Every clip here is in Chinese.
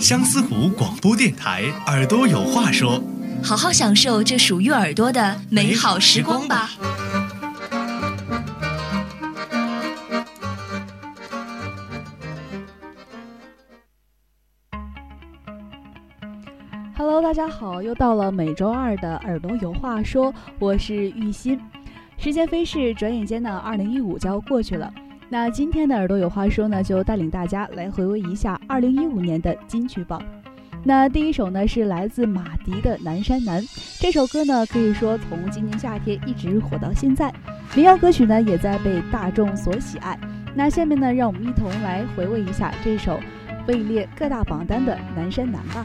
相思湖广播电台，耳朵有话说。好好享受这属于耳朵的美好时光吧。Hello，大家好，又到了每周二的耳朵有话说，我是玉鑫。时间飞逝，转眼间呢，二零一五就要过去了。那今天的耳朵有话说呢，就带领大家来回味一下二零一五年的金曲榜。那第一首呢是来自马迪的《南山南》，这首歌呢可以说从今年夏天一直火到现在，民谣歌曲呢也在被大众所喜爱。那下面呢，让我们一同来回味一下这首位列各大榜单的《南山南》吧。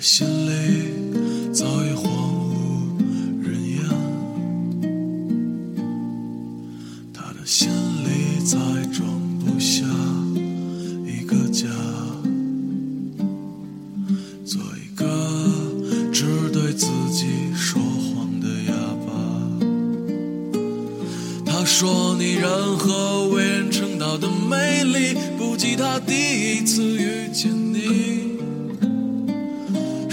心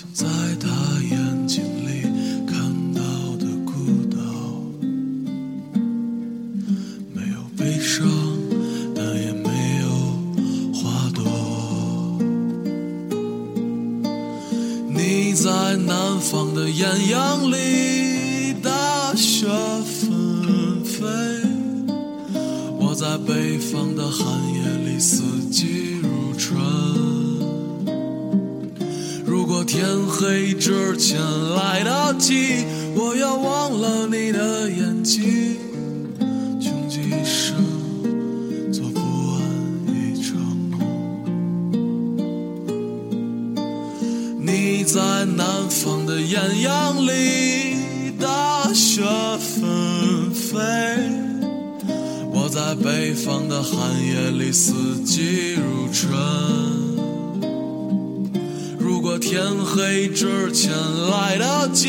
像在之前来得及，我要忘了你的眼睛，穷极一生做不完一场梦。你在南方的艳阳里，大雪纷飞；我在北方的寒夜里，四季如春。天黑之前来得及，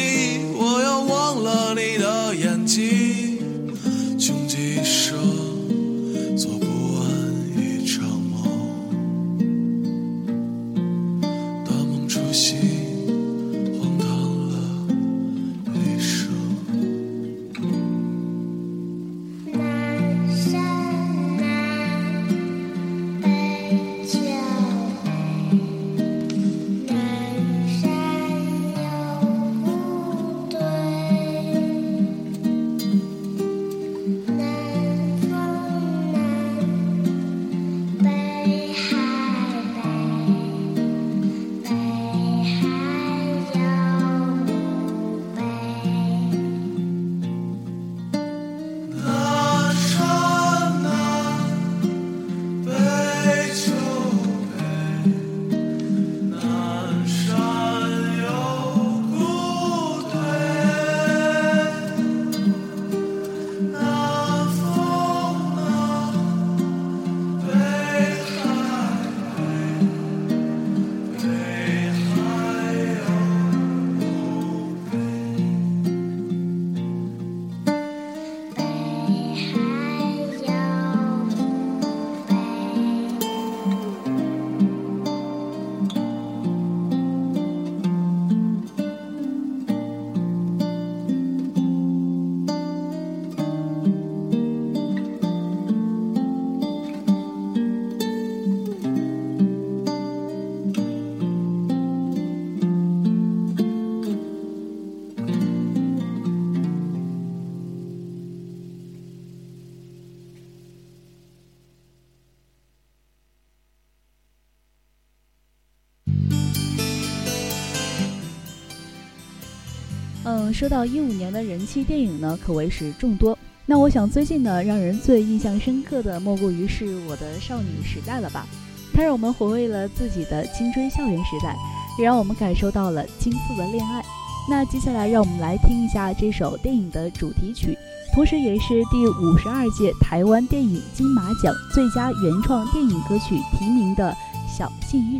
说到一五年的人气电影呢，可谓是众多。那我想最近呢，让人最印象深刻的莫过于是我的少女时代了吧？它让我们回味了自己的青春校园时代，也让我们感受到了青涩的恋爱。那接下来让我们来听一下这首电影的主题曲，同时也是第五十二届台湾电影金马奖最佳原创电影歌曲提名的《小幸运》。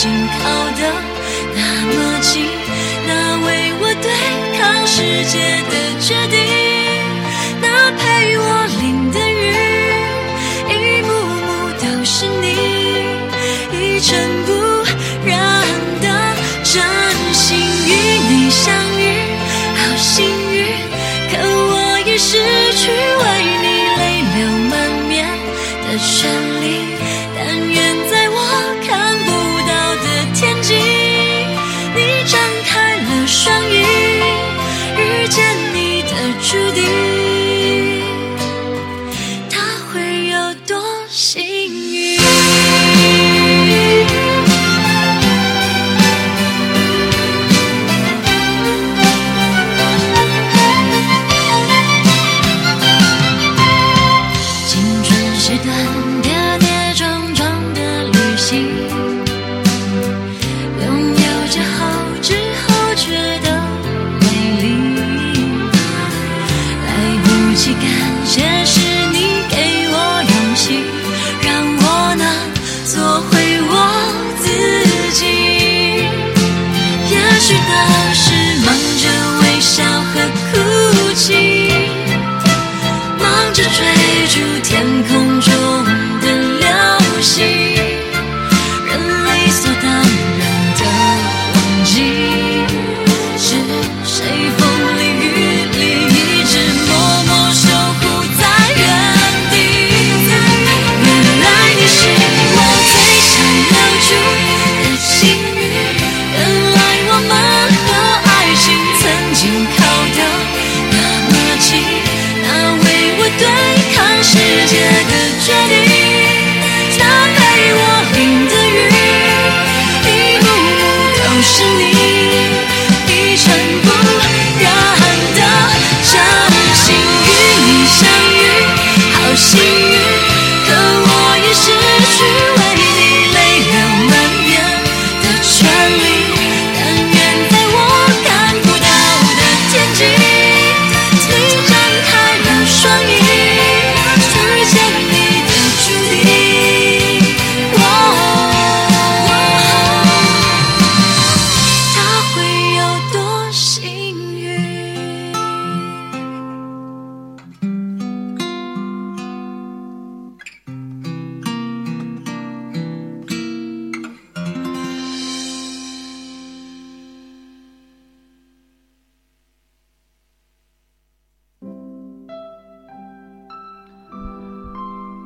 紧靠得那么近，那为我对抗世界的决定。注定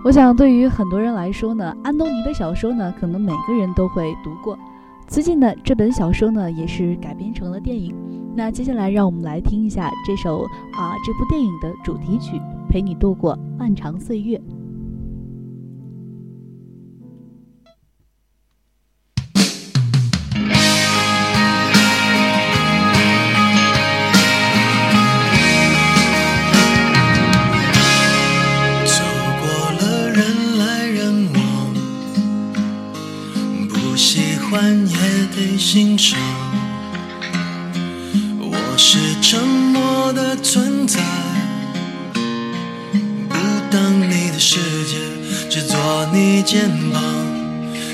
我想对于很多人来说呢安东尼的小说呢可能每个人都会读过。最近呢这本小说呢也是改编成了电影。那接下来让我们来听一下这首啊这部电影的主题曲陪你度过漫长岁月。存在不当你的世界只做你肩膀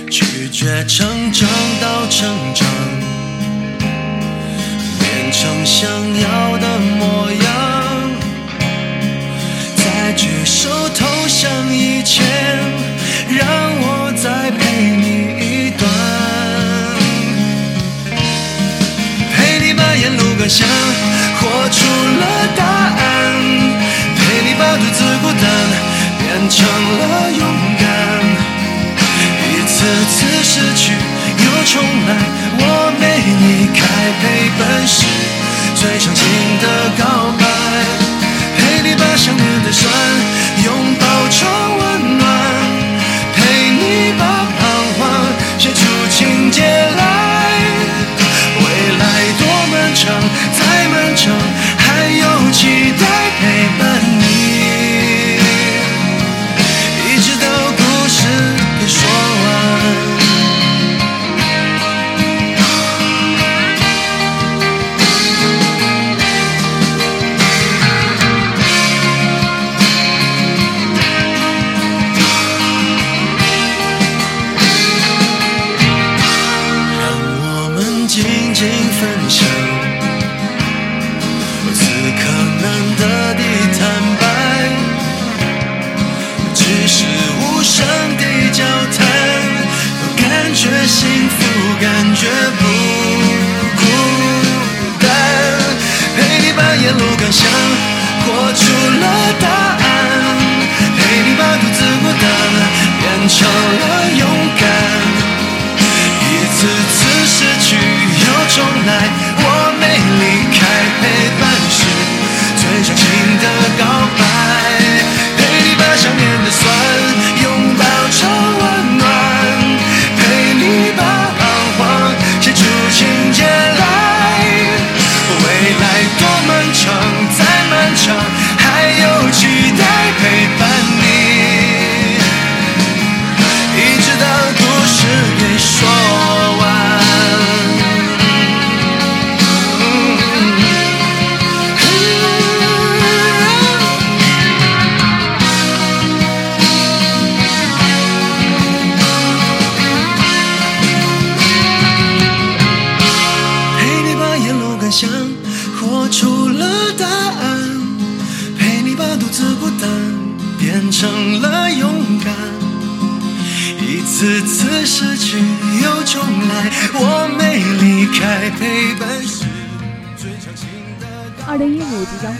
拒绝成长到成长。变成想要的模样再举手投降以前让我再陪你一段。陪你把沿路感想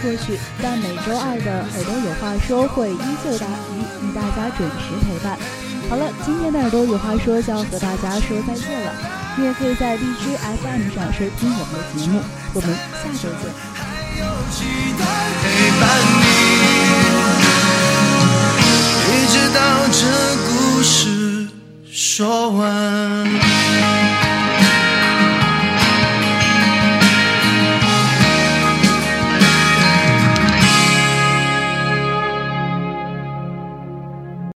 过去，但每周二的耳朵有话说会依旧答疑，与大家准时陪伴。好了，今天的耳朵有话说就要和大家说再见了。你也可以在荔枝 FM 上收听我们的节目，我们下周见。直到这故事说完。